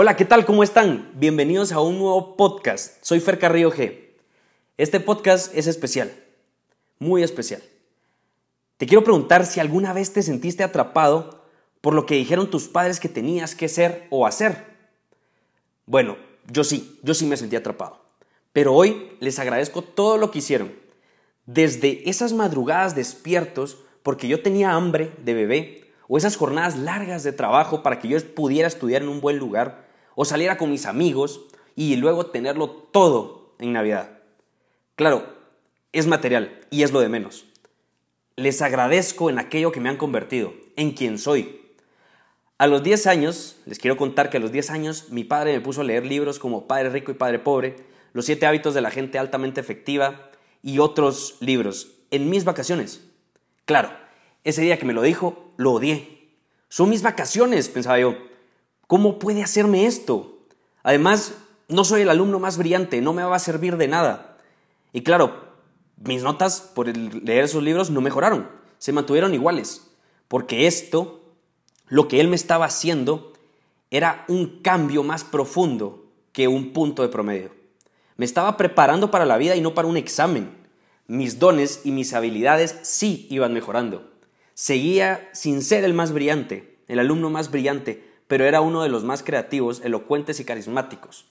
Hola, ¿qué tal? ¿Cómo están? Bienvenidos a un nuevo podcast. Soy Fer Carrillo G. Este podcast es especial, muy especial. Te quiero preguntar si alguna vez te sentiste atrapado por lo que dijeron tus padres que tenías que ser o hacer. Bueno, yo sí, yo sí me sentí atrapado. Pero hoy les agradezco todo lo que hicieron. Desde esas madrugadas despiertos porque yo tenía hambre de bebé, o esas jornadas largas de trabajo para que yo pudiera estudiar en un buen lugar, o saliera con mis amigos y luego tenerlo todo en Navidad. Claro, es material y es lo de menos. Les agradezco en aquello que me han convertido, en quien soy. A los 10 años, les quiero contar que a los 10 años mi padre me puso a leer libros como Padre Rico y Padre Pobre, Los siete hábitos de la gente altamente efectiva y otros libros en mis vacaciones. Claro, ese día que me lo dijo, lo odié. Son mis vacaciones, pensaba yo. ¿Cómo puede hacerme esto? Además, no soy el alumno más brillante, no me va a servir de nada. Y claro, mis notas por leer esos libros no mejoraron, se mantuvieron iguales, porque esto, lo que él me estaba haciendo, era un cambio más profundo que un punto de promedio. Me estaba preparando para la vida y no para un examen. Mis dones y mis habilidades sí iban mejorando. Seguía sin ser el más brillante, el alumno más brillante, pero era uno de los más creativos, elocuentes y carismáticos.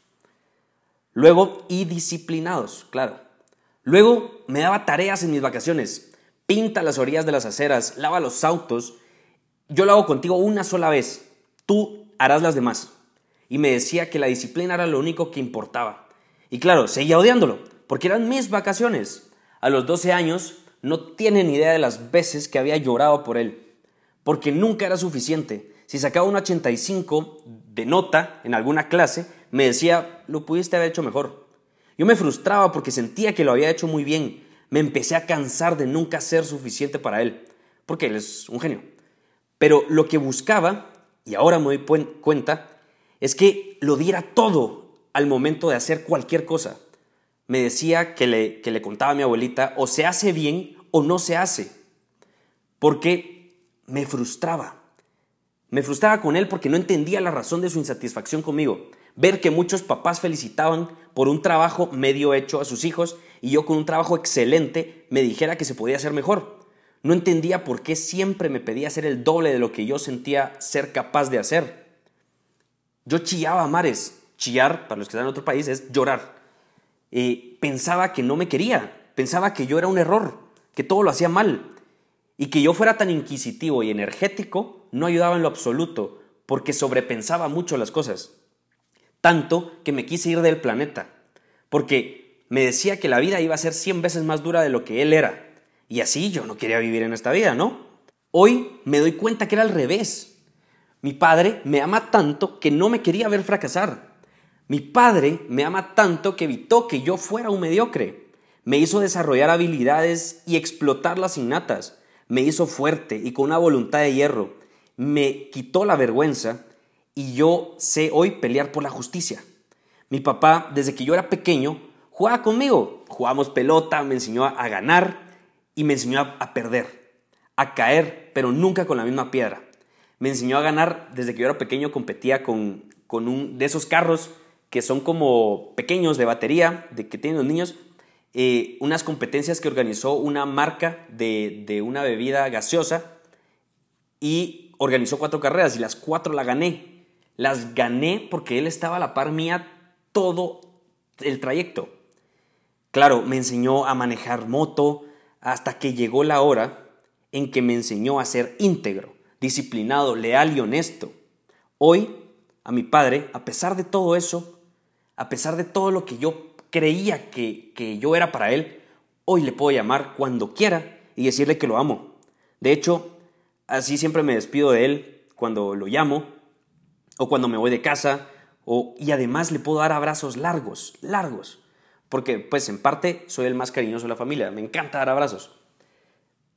Luego, y disciplinados, claro. Luego me daba tareas en mis vacaciones. Pinta las orillas de las aceras, lava los autos. Yo lo hago contigo una sola vez. Tú harás las demás. Y me decía que la disciplina era lo único que importaba. Y claro, seguía odiándolo, porque eran mis vacaciones. A los 12 años no tienen idea de las veces que había llorado por él, porque nunca era suficiente. Si sacaba un 85 de nota en alguna clase, me decía, lo pudiste haber hecho mejor. Yo me frustraba porque sentía que lo había hecho muy bien. Me empecé a cansar de nunca ser suficiente para él, porque él es un genio. Pero lo que buscaba, y ahora me doy cuenta, es que lo diera todo al momento de hacer cualquier cosa. Me decía que le, que le contaba a mi abuelita, o se hace bien o no se hace, porque me frustraba. Me frustraba con él porque no entendía la razón de su insatisfacción conmigo. Ver que muchos papás felicitaban por un trabajo medio hecho a sus hijos y yo con un trabajo excelente me dijera que se podía hacer mejor. No entendía por qué siempre me pedía hacer el doble de lo que yo sentía ser capaz de hacer. Yo chillaba a mares. Chillar, para los que están en otro país, es llorar. Y pensaba que no me quería. Pensaba que yo era un error, que todo lo hacía mal. Y que yo fuera tan inquisitivo y energético no ayudaba en lo absoluto, porque sobrepensaba mucho las cosas. Tanto que me quise ir del planeta, porque me decía que la vida iba a ser 100 veces más dura de lo que él era. Y así yo no quería vivir en esta vida, ¿no? Hoy me doy cuenta que era al revés. Mi padre me ama tanto que no me quería ver fracasar. Mi padre me ama tanto que evitó que yo fuera un mediocre. Me hizo desarrollar habilidades y explotarlas innatas me hizo fuerte y con una voluntad de hierro, me quitó la vergüenza y yo sé hoy pelear por la justicia. Mi papá, desde que yo era pequeño, jugaba conmigo, jugábamos pelota, me enseñó a ganar y me enseñó a perder, a caer, pero nunca con la misma piedra. Me enseñó a ganar desde que yo era pequeño, competía con, con un de esos carros que son como pequeños de batería, de que tienen los niños, eh, unas competencias que organizó una marca de, una bebida gaseosa y organizó cuatro carreras y las cuatro la gané. Las gané porque él estaba a la par mía todo el trayecto. Claro, me enseñó a manejar moto hasta que llegó la hora en que me enseñó a ser íntegro, disciplinado, leal y honesto. Hoy, a mi padre, a pesar de todo eso, a pesar de todo lo que yo creía que, que yo era para él, hoy le puedo llamar cuando quiera y decirle que lo amo. De hecho, así siempre me despido de él cuando lo llamo o cuando me voy de casa o, y además le puedo dar abrazos largos, largos, porque pues en parte soy el más cariñoso de la familia, me encanta dar abrazos.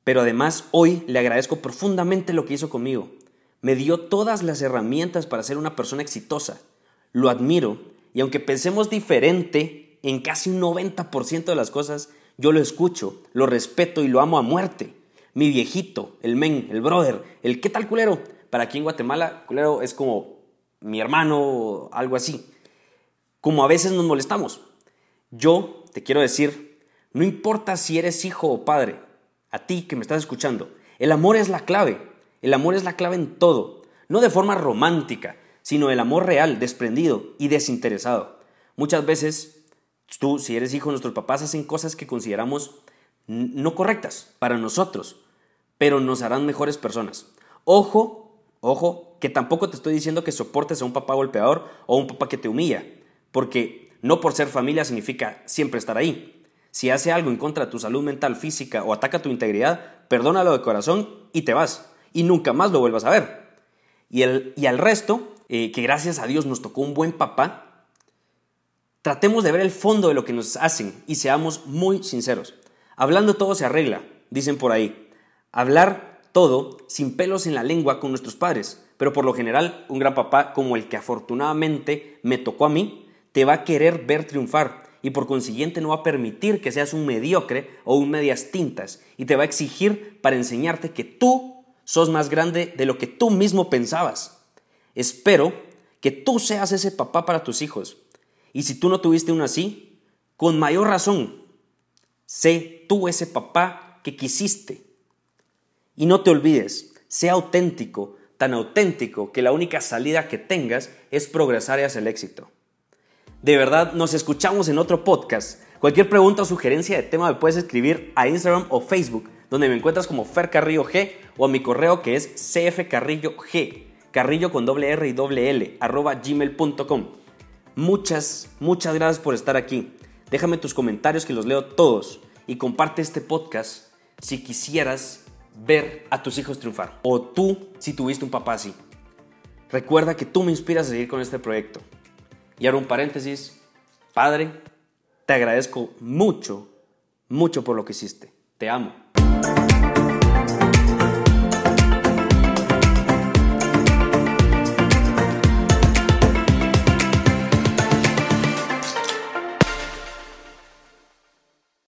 Pero además hoy le agradezco profundamente lo que hizo conmigo. Me dio todas las herramientas para ser una persona exitosa. Lo admiro y aunque pensemos diferente en casi un 90% de las cosas yo lo escucho, lo respeto y lo amo a muerte. Mi viejito, el men, el brother, el qué tal culero. Para aquí en Guatemala, culero es como mi hermano o algo así. Como a veces nos molestamos. Yo te quiero decir, no importa si eres hijo o padre, a ti que me estás escuchando, el amor es la clave. El amor es la clave en todo. No de forma romántica, sino el amor real, desprendido y desinteresado. Muchas veces, tú, si eres hijo, nuestros papás hacen cosas que consideramos no correctas para nosotros, pero nos harán mejores personas. Ojo, ojo, que tampoco te estoy diciendo que soportes a un papá golpeador o un papá que te humilla, porque no por ser familia significa siempre estar ahí. Si hace algo en contra de tu salud mental, física o ataca tu integridad, perdónalo de corazón y te vas. Y nunca más lo vuelvas a ver. Y, el, y al resto, eh, que gracias a Dios nos tocó un buen papá, tratemos de ver el fondo de lo que nos hacen y seamos muy sinceros. Hablando todo se arregla, dicen por ahí. Hablar todo sin pelos en la lengua con nuestros padres, pero por lo general un gran papá como el que afortunadamente me tocó a mí, te va a querer ver triunfar y por consiguiente no va a permitir que seas un mediocre o un medias tintas y te va a exigir para enseñarte que tú sos más grande de lo que tú mismo pensabas. Espero que tú seas ese papá para tus hijos. Y si tú no tuviste uno así, con mayor razón, sé tú ese papá que quisiste. Y no te olvides, sé auténtico, tan auténtico que la única salida que tengas es progresar hacia el éxito. De verdad, nos escuchamos en otro podcast. Cualquier pregunta o sugerencia de tema me puedes escribir a Instagram o Facebook, donde me encuentras como Fer Carrillo G o a mi correo que es cfcarrillog carrillo con doble R y doble L, arroba gmail.com. Muchas, muchas gracias por estar aquí. Déjame tus comentarios que los leo todos y comparte este podcast si quisieras ver a tus hijos triunfar o tú si tuviste un papá así. Recuerda que tú me inspiras a seguir con este proyecto. Y ahora un paréntesis, Padre, te agradezco mucho, mucho por lo que hiciste. Te amo.